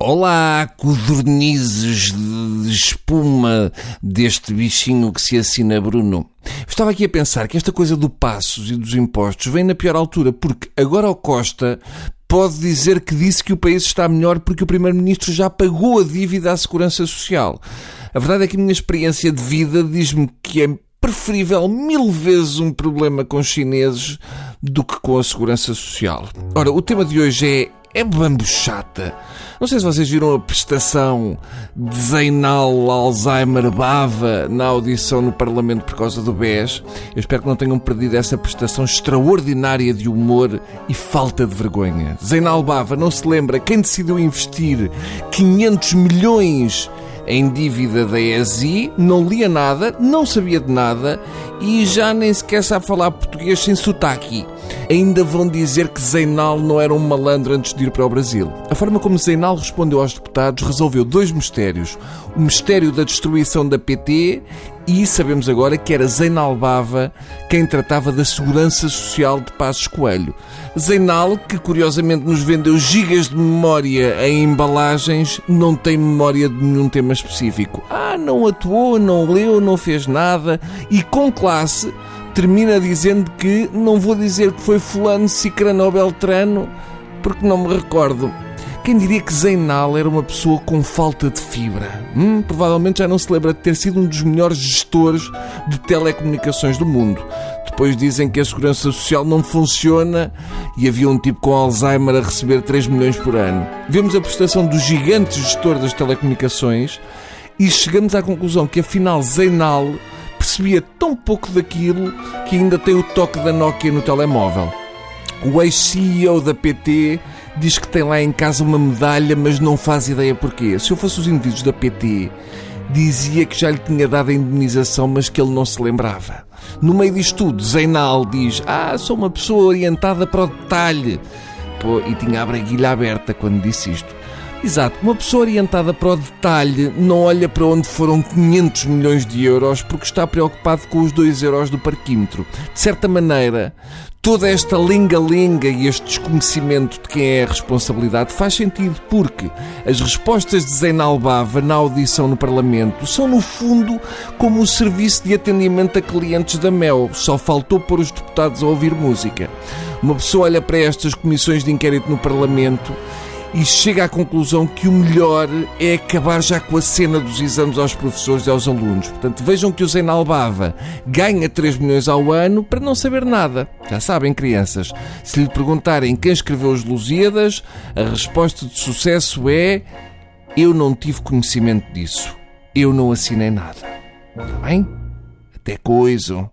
Olá, codornizes de espuma deste bichinho que se assina Bruno. Estava aqui a pensar que esta coisa do passos e dos impostos vem na pior altura, porque agora o Costa pode dizer que disse que o país está melhor porque o Primeiro-Ministro já pagou a dívida à Segurança Social. A verdade é que a minha experiência de vida diz-me que é preferível mil vezes um problema com os chineses do que com a Segurança Social. Ora, o tema de hoje é é bambuchata. Não sei se vocês viram a prestação de Alzheimer Bava na audição no Parlamento por causa do BES. Eu espero que não tenham perdido essa prestação extraordinária de humor e falta de vergonha. Zeinal Bava não se lembra quem decidiu investir 500 milhões em dívida da ESI, não lia nada, não sabia de nada e já nem sequer sabe falar português sem sotaque. Ainda vão dizer que Zeinal não era um malandro antes de ir para o Brasil. A forma como Zeinal respondeu aos deputados resolveu dois mistérios. O mistério da destruição da PT e sabemos agora que era Zeinal Bava quem tratava da segurança social de Passos Coelho. Zeinal, que curiosamente nos vendeu gigas de memória em embalagens, não tem memória de nenhum tema específico. Ah, não atuou, não leu, não fez nada e com classe termina dizendo que não vou dizer que foi fulano, cicrano beltrano, porque não me recordo. Quem diria que Zeinal era uma pessoa com falta de fibra? Hum, provavelmente já não se lembra de ter sido um dos melhores gestores de telecomunicações do mundo. Depois dizem que a segurança social não funciona e havia um tipo com Alzheimer a receber 3 milhões por ano. Vemos a prestação do gigante gestor das telecomunicações e chegamos à conclusão que afinal Zeinal percebia tão pouco daquilo que ainda tem o toque da Nokia no telemóvel. O ex-CEO da PT diz que tem lá em casa uma medalha, mas não faz ideia porquê. Se eu fosse os indivíduos da PT, dizia que já lhe tinha dado a indemnização, mas que ele não se lembrava. No meio disto tudo, Zeinal diz: Ah, sou uma pessoa orientada para o detalhe. Pô, e tinha a braguilha aberta quando disse isto. Exato, uma pessoa orientada para o detalhe não olha para onde foram 500 milhões de euros porque está preocupado com os 2 euros do parquímetro. De certa maneira, toda esta linga-linga e este desconhecimento de quem é a responsabilidade faz sentido porque as respostas de Zeinal Bava na audição no Parlamento são, no fundo, como o serviço de atendimento a clientes da MEL. Só faltou pôr os deputados a ouvir música. Uma pessoa olha para estas comissões de inquérito no Parlamento e chega à conclusão que o melhor é acabar já com a cena dos exames aos professores e aos alunos. Portanto, vejam que o Zena Bava ganha 3 milhões ao ano para não saber nada. Já sabem, crianças, se lhe perguntarem quem escreveu os Lusíadas, a resposta de sucesso é: Eu não tive conhecimento disso. Eu não assinei nada. Está bem? Até coisa.